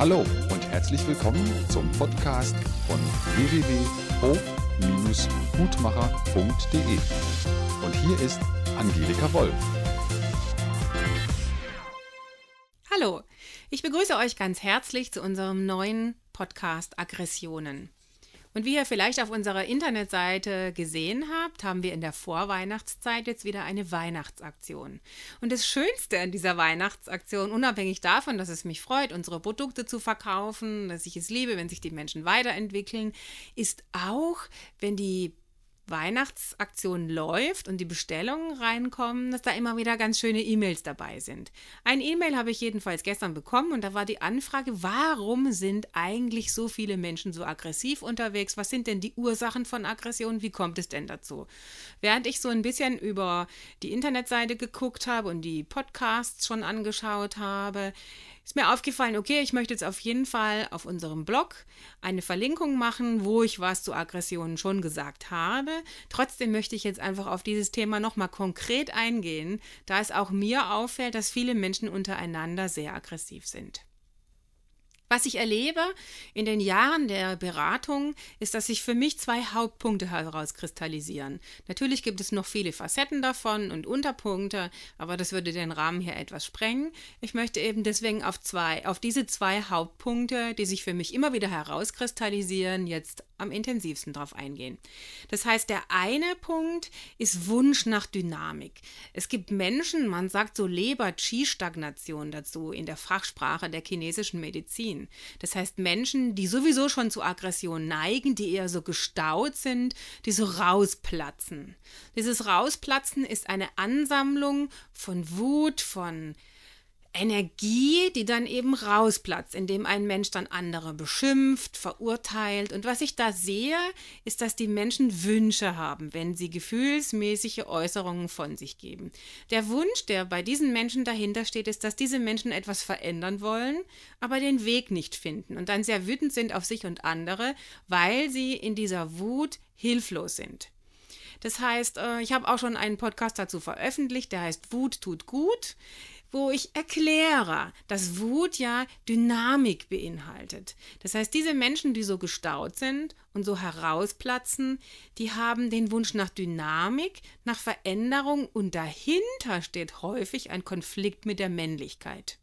Hallo und herzlich willkommen zum Podcast von www.o-gutmacher.de. Und hier ist Angelika Wolf. Hallo, ich begrüße euch ganz herzlich zu unserem neuen Podcast Aggressionen. Und wie ihr vielleicht auf unserer Internetseite gesehen habt, haben wir in der Vorweihnachtszeit jetzt wieder eine Weihnachtsaktion. Und das Schönste an dieser Weihnachtsaktion, unabhängig davon, dass es mich freut, unsere Produkte zu verkaufen, dass ich es liebe, wenn sich die Menschen weiterentwickeln, ist auch, wenn die Weihnachtsaktion läuft und die Bestellungen reinkommen, dass da immer wieder ganz schöne E-Mails dabei sind. Ein E-Mail habe ich jedenfalls gestern bekommen und da war die Anfrage, warum sind eigentlich so viele Menschen so aggressiv unterwegs? Was sind denn die Ursachen von Aggression? Wie kommt es denn dazu? Während ich so ein bisschen über die Internetseite geguckt habe und die Podcasts schon angeschaut habe, ist mir aufgefallen, okay, ich möchte jetzt auf jeden Fall auf unserem Blog eine Verlinkung machen, wo ich was zu Aggressionen schon gesagt habe. Trotzdem möchte ich jetzt einfach auf dieses Thema nochmal konkret eingehen, da es auch mir auffällt, dass viele Menschen untereinander sehr aggressiv sind. Was ich erlebe in den Jahren der Beratung, ist, dass sich für mich zwei Hauptpunkte herauskristallisieren. Natürlich gibt es noch viele Facetten davon und Unterpunkte, aber das würde den Rahmen hier etwas sprengen. Ich möchte eben deswegen auf zwei, auf diese zwei Hauptpunkte, die sich für mich immer wieder herauskristallisieren, jetzt am intensivsten drauf eingehen. Das heißt, der eine Punkt ist Wunsch nach Dynamik. Es gibt Menschen, man sagt so Leber-Qi-Stagnation dazu in der Fachsprache der chinesischen Medizin. Das heißt, Menschen, die sowieso schon zu Aggression neigen, die eher so gestaut sind, die so rausplatzen. Dieses Rausplatzen ist eine Ansammlung von Wut, von Energie, die dann eben rausplatzt, indem ein Mensch dann andere beschimpft, verurteilt. Und was ich da sehe, ist, dass die Menschen Wünsche haben, wenn sie gefühlsmäßige Äußerungen von sich geben. Der Wunsch, der bei diesen Menschen dahinter steht, ist, dass diese Menschen etwas verändern wollen, aber den Weg nicht finden und dann sehr wütend sind auf sich und andere, weil sie in dieser Wut hilflos sind. Das heißt, äh, ich habe auch schon einen Podcast dazu veröffentlicht, der heißt Wut tut gut wo ich erkläre, dass Wut ja Dynamik beinhaltet. Das heißt, diese Menschen, die so gestaut sind und so herausplatzen, die haben den Wunsch nach Dynamik, nach Veränderung und dahinter steht häufig ein Konflikt mit der Männlichkeit.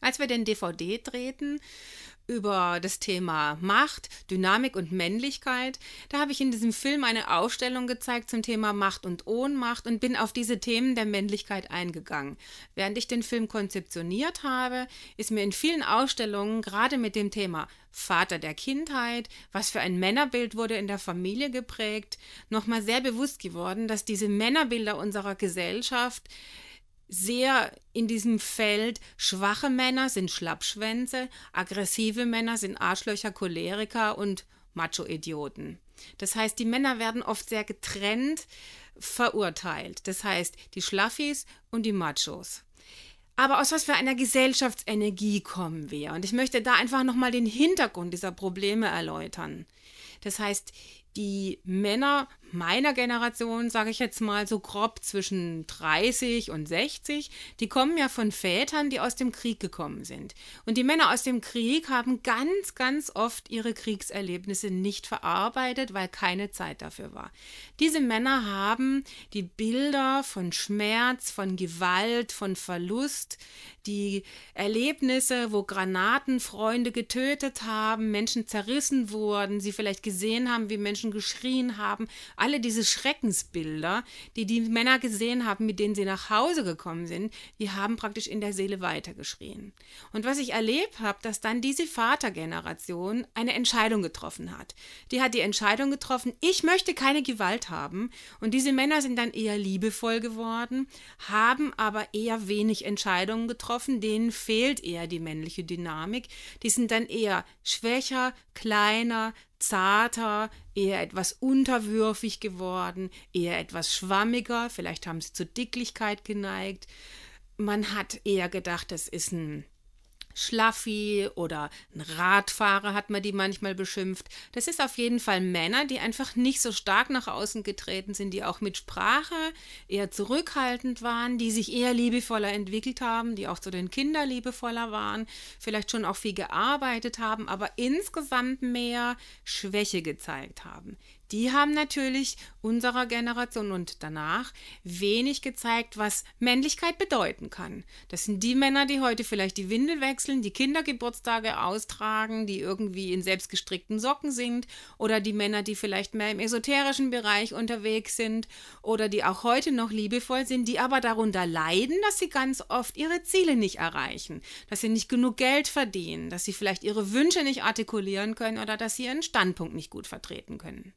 Als wir den DVD drehten, über das Thema Macht, Dynamik und Männlichkeit. Da habe ich in diesem Film eine Ausstellung gezeigt zum Thema Macht und Ohnmacht und bin auf diese Themen der Männlichkeit eingegangen. Während ich den Film konzeptioniert habe, ist mir in vielen Ausstellungen gerade mit dem Thema Vater der Kindheit, was für ein Männerbild wurde in der Familie geprägt, nochmal sehr bewusst geworden, dass diese Männerbilder unserer Gesellschaft sehr in diesem Feld. Schwache Männer sind Schlappschwänze, aggressive Männer sind Arschlöcher, Choleriker und Macho-Idioten. Das heißt, die Männer werden oft sehr getrennt verurteilt. Das heißt, die Schlaffis und die Machos. Aber aus was für einer Gesellschaftsenergie kommen wir? Und ich möchte da einfach nochmal den Hintergrund dieser Probleme erläutern. Das heißt, die Männer meiner Generation, sage ich jetzt mal so grob zwischen 30 und 60, die kommen ja von Vätern, die aus dem Krieg gekommen sind. Und die Männer aus dem Krieg haben ganz, ganz oft ihre Kriegserlebnisse nicht verarbeitet, weil keine Zeit dafür war. Diese Männer haben die Bilder von Schmerz, von Gewalt, von Verlust, die Erlebnisse, wo Granaten Freunde getötet haben, Menschen zerrissen wurden, sie vielleicht gesehen haben, wie Menschen geschrien haben, alle diese Schreckensbilder, die die Männer gesehen haben, mit denen sie nach Hause gekommen sind, die haben praktisch in der Seele weitergeschrien. Und was ich erlebt habe, dass dann diese Vatergeneration eine Entscheidung getroffen hat. Die hat die Entscheidung getroffen, ich möchte keine Gewalt haben. Und diese Männer sind dann eher liebevoll geworden, haben aber eher wenig Entscheidungen getroffen, denen fehlt eher die männliche Dynamik. Die sind dann eher schwächer, kleiner, zarter, eher etwas unterwürfig geworden, eher etwas schwammiger, vielleicht haben sie zur Dicklichkeit geneigt. Man hat eher gedacht, das ist ein Schlaffi oder ein Radfahrer hat man die manchmal beschimpft. Das ist auf jeden Fall Männer, die einfach nicht so stark nach außen getreten sind, die auch mit Sprache eher zurückhaltend waren, die sich eher liebevoller entwickelt haben, die auch zu den Kindern liebevoller waren, vielleicht schon auch viel gearbeitet haben, aber insgesamt mehr Schwäche gezeigt haben die haben natürlich unserer Generation und danach wenig gezeigt, was Männlichkeit bedeuten kann. Das sind die Männer, die heute vielleicht die Windel wechseln, die Kindergeburtstage austragen, die irgendwie in selbstgestrickten Socken sind oder die Männer, die vielleicht mehr im esoterischen Bereich unterwegs sind oder die auch heute noch liebevoll sind, die aber darunter leiden, dass sie ganz oft ihre Ziele nicht erreichen, dass sie nicht genug Geld verdienen, dass sie vielleicht ihre Wünsche nicht artikulieren können oder dass sie ihren Standpunkt nicht gut vertreten können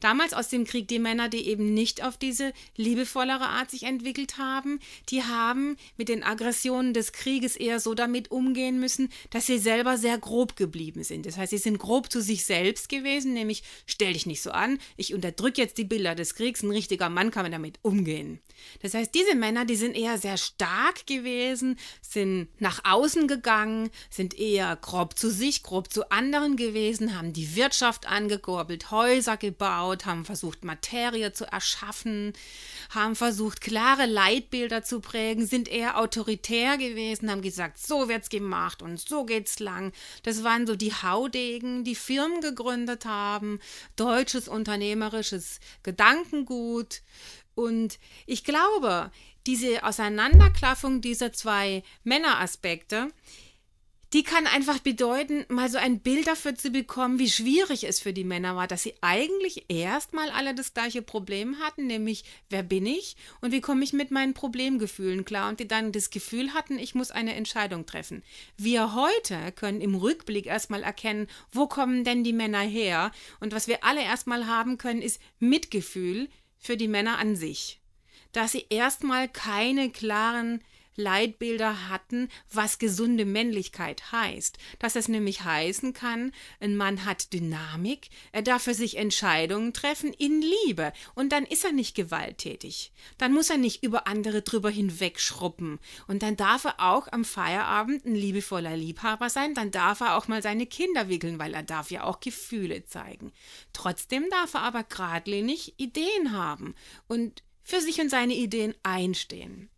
damals aus dem Krieg, die Männer, die eben nicht auf diese liebevollere Art sich entwickelt haben, die haben mit den Aggressionen des Krieges eher so damit umgehen müssen, dass sie selber sehr grob geblieben sind. Das heißt, sie sind grob zu sich selbst gewesen, nämlich stell dich nicht so an, ich unterdrücke jetzt die Bilder des Kriegs, ein richtiger Mann kann damit umgehen. Das heißt, diese Männer, die sind eher sehr stark gewesen, sind nach außen gegangen, sind eher grob zu sich, grob zu anderen gewesen, haben die Wirtschaft angekurbelt, Häuser gebaut, gebaut, haben versucht, Materie zu erschaffen, haben versucht, klare Leitbilder zu prägen, sind eher autoritär gewesen, haben gesagt, so wird's gemacht und so geht's lang. Das waren so die Haudegen, die Firmen gegründet haben, deutsches unternehmerisches Gedankengut. Und ich glaube, diese Auseinanderklaffung dieser zwei Männeraspekte, die kann einfach bedeuten, mal so ein Bild dafür zu bekommen, wie schwierig es für die Männer war, dass sie eigentlich erstmal alle das gleiche Problem hatten, nämlich wer bin ich und wie komme ich mit meinen Problemgefühlen klar und die dann das Gefühl hatten, ich muss eine Entscheidung treffen. Wir heute können im Rückblick erstmal erkennen, wo kommen denn die Männer her und was wir alle erstmal haben können, ist Mitgefühl für die Männer an sich. Dass sie erstmal keine klaren Leitbilder hatten, was gesunde Männlichkeit heißt. Dass es nämlich heißen kann, ein Mann hat Dynamik, er darf für sich Entscheidungen treffen in Liebe und dann ist er nicht gewalttätig. Dann muss er nicht über andere drüber hinwegschruppen und dann darf er auch am Feierabend ein liebevoller Liebhaber sein, dann darf er auch mal seine Kinder wickeln, weil er darf ja auch Gefühle zeigen. Trotzdem darf er aber geradlinig Ideen haben und für sich und seine Ideen einstehen.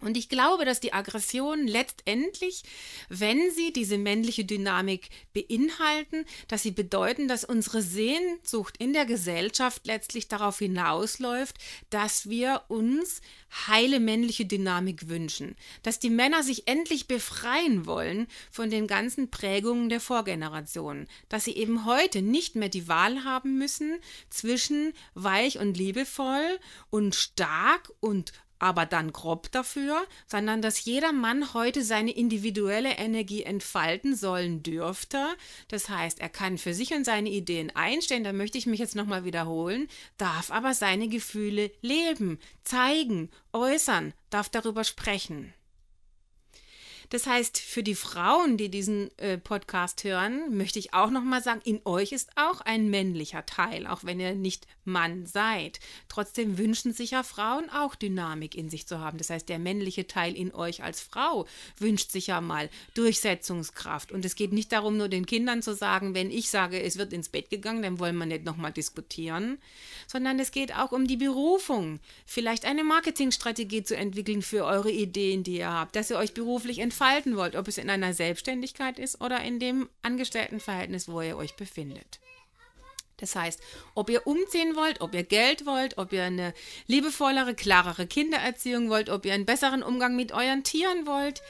Und ich glaube, dass die Aggressionen letztendlich, wenn sie diese männliche Dynamik beinhalten, dass sie bedeuten, dass unsere Sehnsucht in der Gesellschaft letztlich darauf hinausläuft, dass wir uns heile männliche Dynamik wünschen, dass die Männer sich endlich befreien wollen von den ganzen Prägungen der Vorgenerationen, dass sie eben heute nicht mehr die Wahl haben müssen zwischen weich und liebevoll und stark und aber dann grob dafür, sondern dass jeder Mann heute seine individuelle Energie entfalten sollen dürfte. Das heißt, er kann für sich und seine Ideen einstehen, da möchte ich mich jetzt nochmal wiederholen, darf aber seine Gefühle leben, zeigen, äußern, darf darüber sprechen. Das heißt, für die Frauen, die diesen äh, Podcast hören, möchte ich auch nochmal sagen, in euch ist auch ein männlicher Teil, auch wenn ihr nicht Mann seid. Trotzdem wünschen sich ja Frauen auch Dynamik in sich zu haben. Das heißt, der männliche Teil in euch als Frau wünscht sich ja mal Durchsetzungskraft. Und es geht nicht darum, nur den Kindern zu sagen, wenn ich sage, es wird ins Bett gegangen, dann wollen wir nicht nochmal diskutieren, sondern es geht auch um die Berufung. Vielleicht eine Marketingstrategie zu entwickeln für eure Ideen, die ihr habt, dass ihr euch beruflich entfaltet entfalten wollt, ob es in einer Selbstständigkeit ist oder in dem Angestelltenverhältnis, wo ihr euch befindet. Das heißt, ob ihr umziehen wollt, ob ihr Geld wollt, ob ihr eine liebevollere, klarere Kindererziehung wollt, ob ihr einen besseren Umgang mit euren Tieren wollt,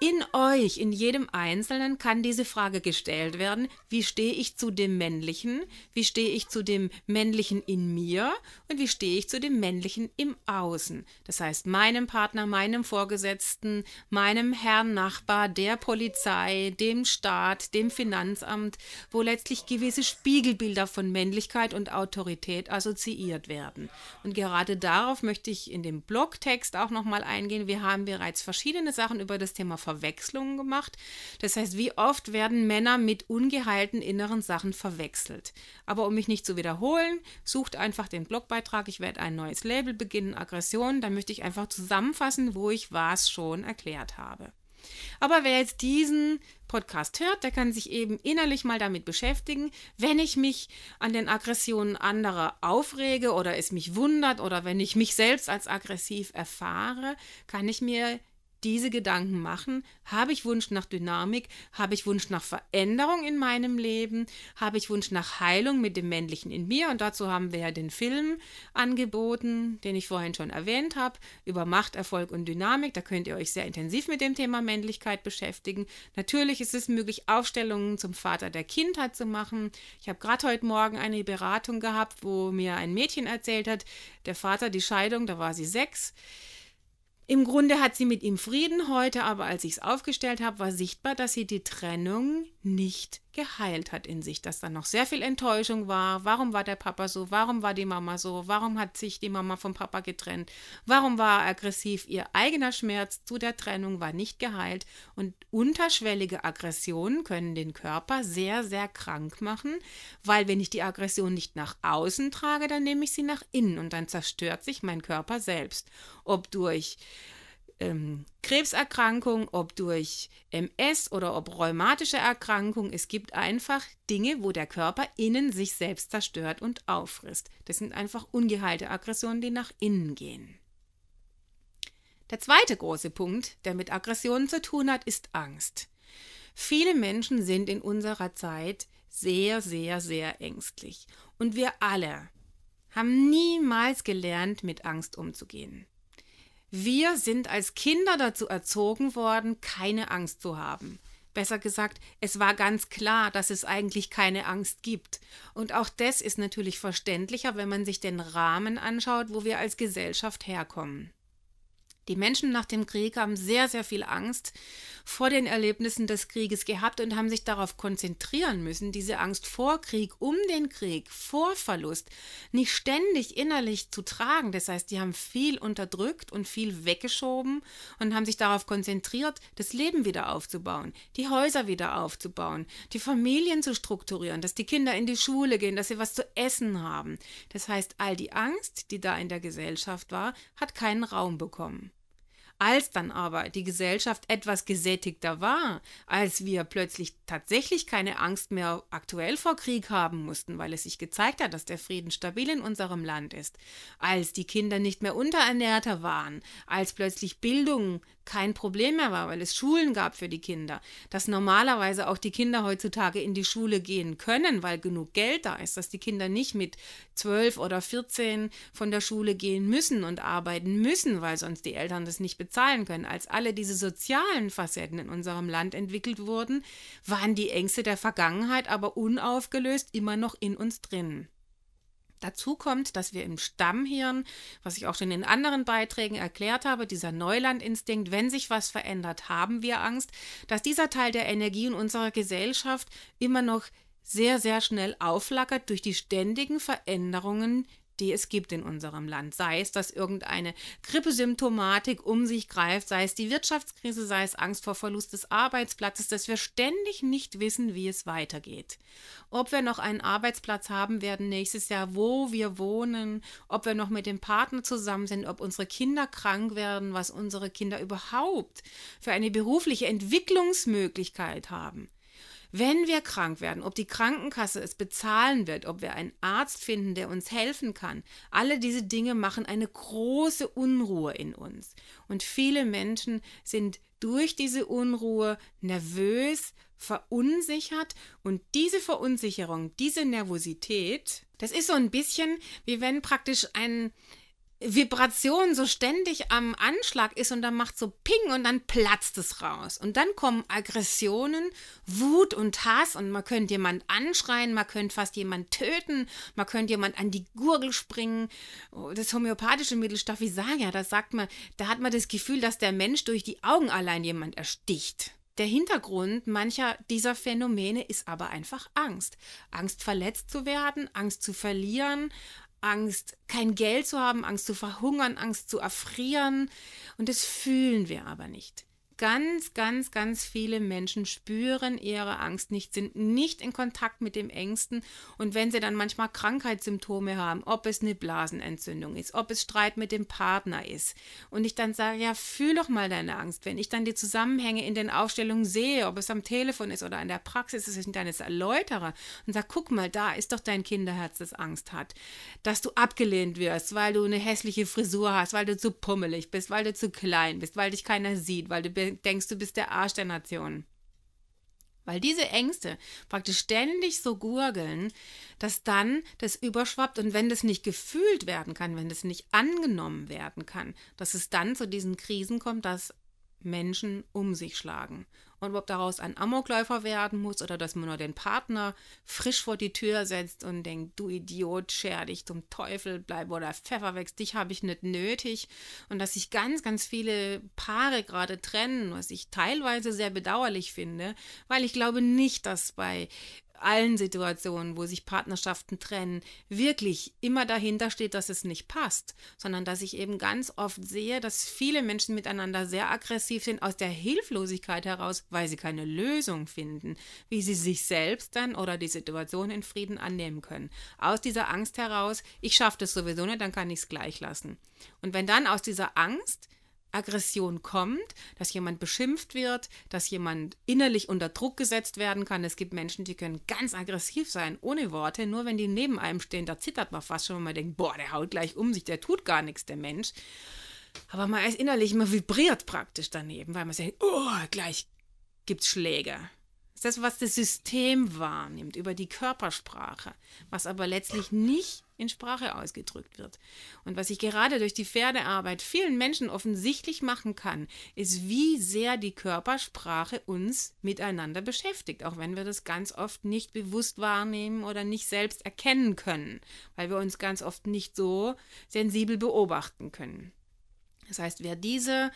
in euch, in jedem Einzelnen kann diese Frage gestellt werden, wie stehe ich zu dem Männlichen, wie stehe ich zu dem Männlichen in mir und wie stehe ich zu dem Männlichen im Außen. Das heißt, meinem Partner, meinem Vorgesetzten, meinem Herrn Nachbar, der Polizei, dem Staat, dem Finanzamt, wo letztlich gewisse Spiegelbilder von Männlichkeit und Autorität assoziiert werden. Und gerade darauf möchte ich in dem Blogtext auch nochmal eingehen. Wir haben bereits verschiedene Sachen über das Thema Verwechslungen gemacht. Das heißt, wie oft werden Männer mit ungeheilten inneren Sachen verwechselt. Aber um mich nicht zu wiederholen, sucht einfach den Blogbeitrag. Ich werde ein neues Label beginnen, Aggression. Da möchte ich einfach zusammenfassen, wo ich was schon erklärt habe. Aber wer jetzt diesen Podcast hört, der kann sich eben innerlich mal damit beschäftigen, wenn ich mich an den Aggressionen anderer aufrege oder es mich wundert oder wenn ich mich selbst als aggressiv erfahre, kann ich mir diese Gedanken machen, habe ich Wunsch nach Dynamik, habe ich Wunsch nach Veränderung in meinem Leben, habe ich Wunsch nach Heilung mit dem Männlichen in mir? Und dazu haben wir ja den Film angeboten, den ich vorhin schon erwähnt habe, über Macht, Erfolg und Dynamik, da könnt ihr euch sehr intensiv mit dem Thema Männlichkeit beschäftigen. Natürlich ist es möglich, Aufstellungen zum Vater der Kindheit zu machen. Ich habe gerade heute Morgen eine Beratung gehabt, wo mir ein Mädchen erzählt hat, der Vater die Scheidung, da war sie sechs, im Grunde hat sie mit ihm Frieden heute, aber als ich es aufgestellt habe, war sichtbar, dass sie die Trennung nicht geheilt hat in sich, dass da noch sehr viel Enttäuschung war. Warum war der Papa so? Warum war die Mama so? Warum hat sich die Mama vom Papa getrennt? Warum war er aggressiv? Ihr eigener Schmerz zu der Trennung war nicht geheilt und unterschwellige Aggressionen können den Körper sehr, sehr krank machen, weil wenn ich die Aggression nicht nach außen trage, dann nehme ich sie nach innen und dann zerstört sich mein Körper selbst. Ob durch ähm, Krebserkrankung, ob durch MS oder ob rheumatische Erkrankung. Es gibt einfach Dinge, wo der Körper innen sich selbst zerstört und auffrisst. Das sind einfach ungeheilte Aggressionen, die nach innen gehen. Der zweite große Punkt, der mit Aggressionen zu tun hat, ist Angst. Viele Menschen sind in unserer Zeit sehr, sehr, sehr ängstlich. Und wir alle haben niemals gelernt, mit Angst umzugehen. Wir sind als Kinder dazu erzogen worden, keine Angst zu haben. Besser gesagt, es war ganz klar, dass es eigentlich keine Angst gibt. Und auch das ist natürlich verständlicher, wenn man sich den Rahmen anschaut, wo wir als Gesellschaft herkommen. Die Menschen nach dem Krieg haben sehr, sehr viel Angst vor den Erlebnissen des Krieges gehabt und haben sich darauf konzentrieren müssen, diese Angst vor Krieg, um den Krieg, vor Verlust, nicht ständig innerlich zu tragen. Das heißt, die haben viel unterdrückt und viel weggeschoben und haben sich darauf konzentriert, das Leben wieder aufzubauen, die Häuser wieder aufzubauen, die Familien zu strukturieren, dass die Kinder in die Schule gehen, dass sie was zu essen haben. Das heißt, all die Angst, die da in der Gesellschaft war, hat keinen Raum bekommen. Als dann aber die Gesellschaft etwas gesättigter war, als wir plötzlich tatsächlich keine Angst mehr aktuell vor Krieg haben mussten, weil es sich gezeigt hat, dass der Frieden stabil in unserem Land ist, als die Kinder nicht mehr unterernährter waren, als plötzlich Bildung kein Problem mehr war, weil es Schulen gab für die Kinder, dass normalerweise auch die Kinder heutzutage in die Schule gehen können, weil genug Geld da ist, dass die Kinder nicht mit zwölf oder vierzehn von der Schule gehen müssen und arbeiten müssen, weil sonst die Eltern das nicht bezahlen können. Als alle diese sozialen Facetten in unserem Land entwickelt wurden, waren die Ängste der Vergangenheit aber unaufgelöst immer noch in uns drin. Dazu kommt, dass wir im Stammhirn, was ich auch schon in anderen Beiträgen erklärt habe, dieser Neulandinstinkt, wenn sich was verändert, haben wir Angst, dass dieser Teil der Energie in unserer Gesellschaft immer noch sehr, sehr schnell auflackert durch die ständigen Veränderungen, die es gibt in unserem Land. Sei es, dass irgendeine Grippesymptomatik um sich greift, sei es die Wirtschaftskrise, sei es Angst vor Verlust des Arbeitsplatzes, dass wir ständig nicht wissen, wie es weitergeht. Ob wir noch einen Arbeitsplatz haben werden nächstes Jahr, wo wir wohnen, ob wir noch mit dem Partner zusammen sind, ob unsere Kinder krank werden, was unsere Kinder überhaupt für eine berufliche Entwicklungsmöglichkeit haben wenn wir krank werden, ob die Krankenkasse es bezahlen wird, ob wir einen Arzt finden, der uns helfen kann, alle diese Dinge machen eine große Unruhe in uns. Und viele Menschen sind durch diese Unruhe nervös, verunsichert und diese Verunsicherung, diese Nervosität, das ist so ein bisschen wie wenn praktisch ein Vibration so ständig am Anschlag ist und dann macht so Ping und dann platzt es raus. Und dann kommen Aggressionen, Wut und Hass und man könnte jemand anschreien, man könnte fast jemand töten, man könnte jemand an die Gurgel springen. Oh, das homöopathische Mittel Staphysagia, da sagt man, da hat man das Gefühl, dass der Mensch durch die Augen allein jemand ersticht. Der Hintergrund mancher dieser Phänomene ist aber einfach Angst. Angst verletzt zu werden, Angst zu verlieren, Angst, kein Geld zu haben, Angst zu verhungern, Angst zu erfrieren. Und das fühlen wir aber nicht. Ganz, ganz, ganz viele Menschen spüren ihre Angst nicht, sind nicht in Kontakt mit dem Ängsten. Und wenn sie dann manchmal Krankheitssymptome haben, ob es eine Blasenentzündung ist, ob es Streit mit dem Partner ist. Und ich dann sage, ja, fühl doch mal deine Angst, wenn ich dann die Zusammenhänge in den Aufstellungen sehe, ob es am Telefon ist oder in der Praxis ist, ich dann es erläutere und sage, guck mal, da ist doch dein Kinderherz, das Angst hat, dass du abgelehnt wirst, weil du eine hässliche Frisur hast, weil du zu pummelig bist, weil du zu klein bist, weil dich keiner sieht, weil du denkst, du bist der Arsch der Nation. Weil diese Ängste praktisch ständig so gurgeln, dass dann das überschwappt und wenn das nicht gefühlt werden kann, wenn das nicht angenommen werden kann, dass es dann zu diesen Krisen kommt, dass Menschen um sich schlagen und ob daraus ein Amokläufer werden muss oder dass man nur den Partner frisch vor die Tür setzt und denkt, du Idiot, scher dich zum Teufel, bleib oder Pfeffer wächst, dich habe ich nicht nötig. Und dass sich ganz, ganz viele Paare gerade trennen, was ich teilweise sehr bedauerlich finde, weil ich glaube nicht, dass bei allen Situationen, wo sich Partnerschaften trennen, wirklich immer dahinter steht, dass es nicht passt, sondern dass ich eben ganz oft sehe, dass viele Menschen miteinander sehr aggressiv sind aus der Hilflosigkeit heraus, weil sie keine Lösung finden, wie sie sich selbst dann oder die Situation in Frieden annehmen können. Aus dieser Angst heraus, ich schaffe das sowieso nicht, dann kann ich es gleich lassen. Und wenn dann aus dieser Angst Aggression kommt, dass jemand beschimpft wird, dass jemand innerlich unter Druck gesetzt werden kann. Es gibt Menschen, die können ganz aggressiv sein, ohne Worte. Nur wenn die neben einem stehen, da zittert man fast schon, wenn man denkt, boah, der haut gleich um sich, der tut gar nichts, der Mensch. Aber man ist innerlich immer vibriert praktisch daneben, weil man sagt, oh, gleich gibt's Schläge ist das, was das System wahrnimmt über die Körpersprache, was aber letztlich nicht in Sprache ausgedrückt wird. Und was ich gerade durch die Pferdearbeit vielen Menschen offensichtlich machen kann, ist, wie sehr die Körpersprache uns miteinander beschäftigt, auch wenn wir das ganz oft nicht bewusst wahrnehmen oder nicht selbst erkennen können, weil wir uns ganz oft nicht so sensibel beobachten können. Das heißt, wer diese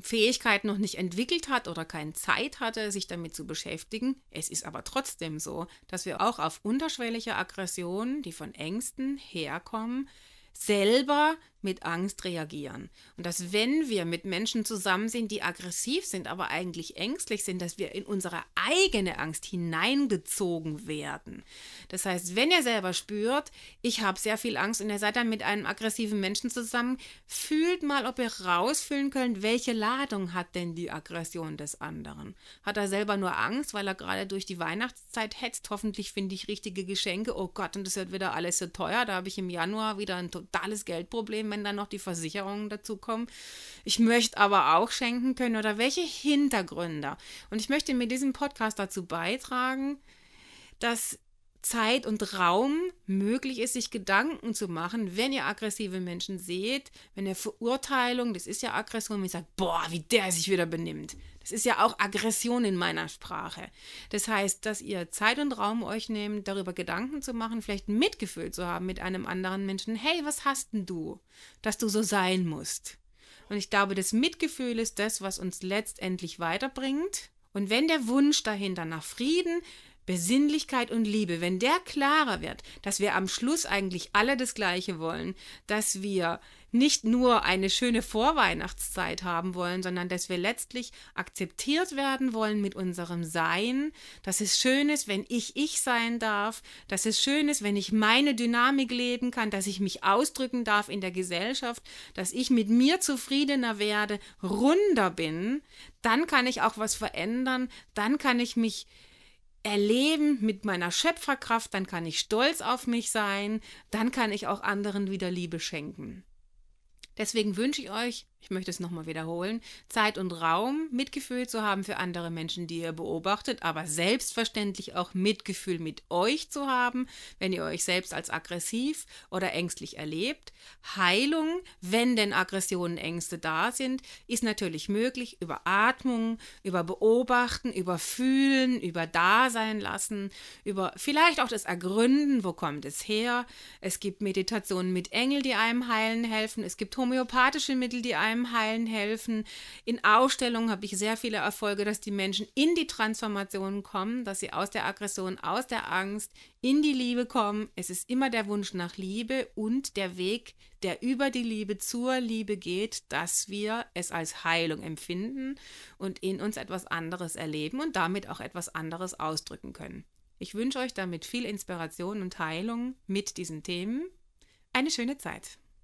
Fähigkeit noch nicht entwickelt hat oder keine Zeit hatte, sich damit zu beschäftigen. Es ist aber trotzdem so, dass wir auch auf unterschwellige Aggressionen, die von Ängsten herkommen, selber mit Angst reagieren. Und dass wenn wir mit Menschen zusammen sind, die aggressiv sind, aber eigentlich ängstlich sind, dass wir in unsere eigene Angst hineingezogen werden. Das heißt, wenn ihr selber spürt, ich habe sehr viel Angst und ihr seid dann mit einem aggressiven Menschen zusammen, fühlt mal, ob ihr rausfühlen könnt, welche Ladung hat denn die Aggression des anderen. Hat er selber nur Angst, weil er gerade durch die Weihnachtszeit hetzt? Hoffentlich finde ich richtige Geschenke. Oh Gott, und das wird wieder alles so teuer. Da habe ich im Januar wieder ein totales Geldproblem wenn dann noch die Versicherungen dazu kommen. Ich möchte aber auch schenken können oder welche Hintergründe. Und ich möchte mit diesem Podcast dazu beitragen, dass Zeit und Raum möglich ist, sich Gedanken zu machen, wenn ihr aggressive Menschen seht, wenn ihr Verurteilung, das ist ja Aggression, wenn ihr sagt, boah, wie der sich wieder benimmt. Das ist ja auch Aggression in meiner Sprache. Das heißt, dass ihr Zeit und Raum euch nehmt, darüber Gedanken zu machen, vielleicht Mitgefühl zu haben mit einem anderen Menschen. Hey, was hast denn du, dass du so sein musst? Und ich glaube, das Mitgefühl ist das, was uns letztendlich weiterbringt. Und wenn der Wunsch dahinter nach Frieden, Besinnlichkeit und Liebe, wenn der klarer wird, dass wir am Schluss eigentlich alle das Gleiche wollen, dass wir nicht nur eine schöne Vorweihnachtszeit haben wollen, sondern dass wir letztlich akzeptiert werden wollen mit unserem Sein, dass es schön ist, wenn ich ich sein darf, dass es schön ist, wenn ich meine Dynamik leben kann, dass ich mich ausdrücken darf in der Gesellschaft, dass ich mit mir zufriedener werde, runder bin, dann kann ich auch was verändern, dann kann ich mich erleben mit meiner Schöpferkraft, dann kann ich stolz auf mich sein, dann kann ich auch anderen wieder Liebe schenken. Deswegen wünsche ich euch ich möchte es nochmal wiederholen, Zeit und Raum, Mitgefühl zu haben für andere Menschen, die ihr beobachtet, aber selbstverständlich auch Mitgefühl mit euch zu haben, wenn ihr euch selbst als aggressiv oder ängstlich erlebt. Heilung, wenn denn Aggressionen, Ängste da sind, ist natürlich möglich über Atmung, über Beobachten, über Fühlen, über Dasein lassen, über vielleicht auch das Ergründen, wo kommt es her. Es gibt Meditationen mit Engel, die einem heilen helfen. Es gibt homöopathische Mittel, die einem beim Heilen helfen. In Ausstellungen habe ich sehr viele Erfolge, dass die Menschen in die Transformation kommen, dass sie aus der Aggression, aus der Angst in die Liebe kommen. Es ist immer der Wunsch nach Liebe und der Weg, der über die Liebe zur Liebe geht, dass wir es als Heilung empfinden und in uns etwas anderes erleben und damit auch etwas anderes ausdrücken können. Ich wünsche euch damit viel Inspiration und Heilung mit diesen Themen. Eine schöne Zeit.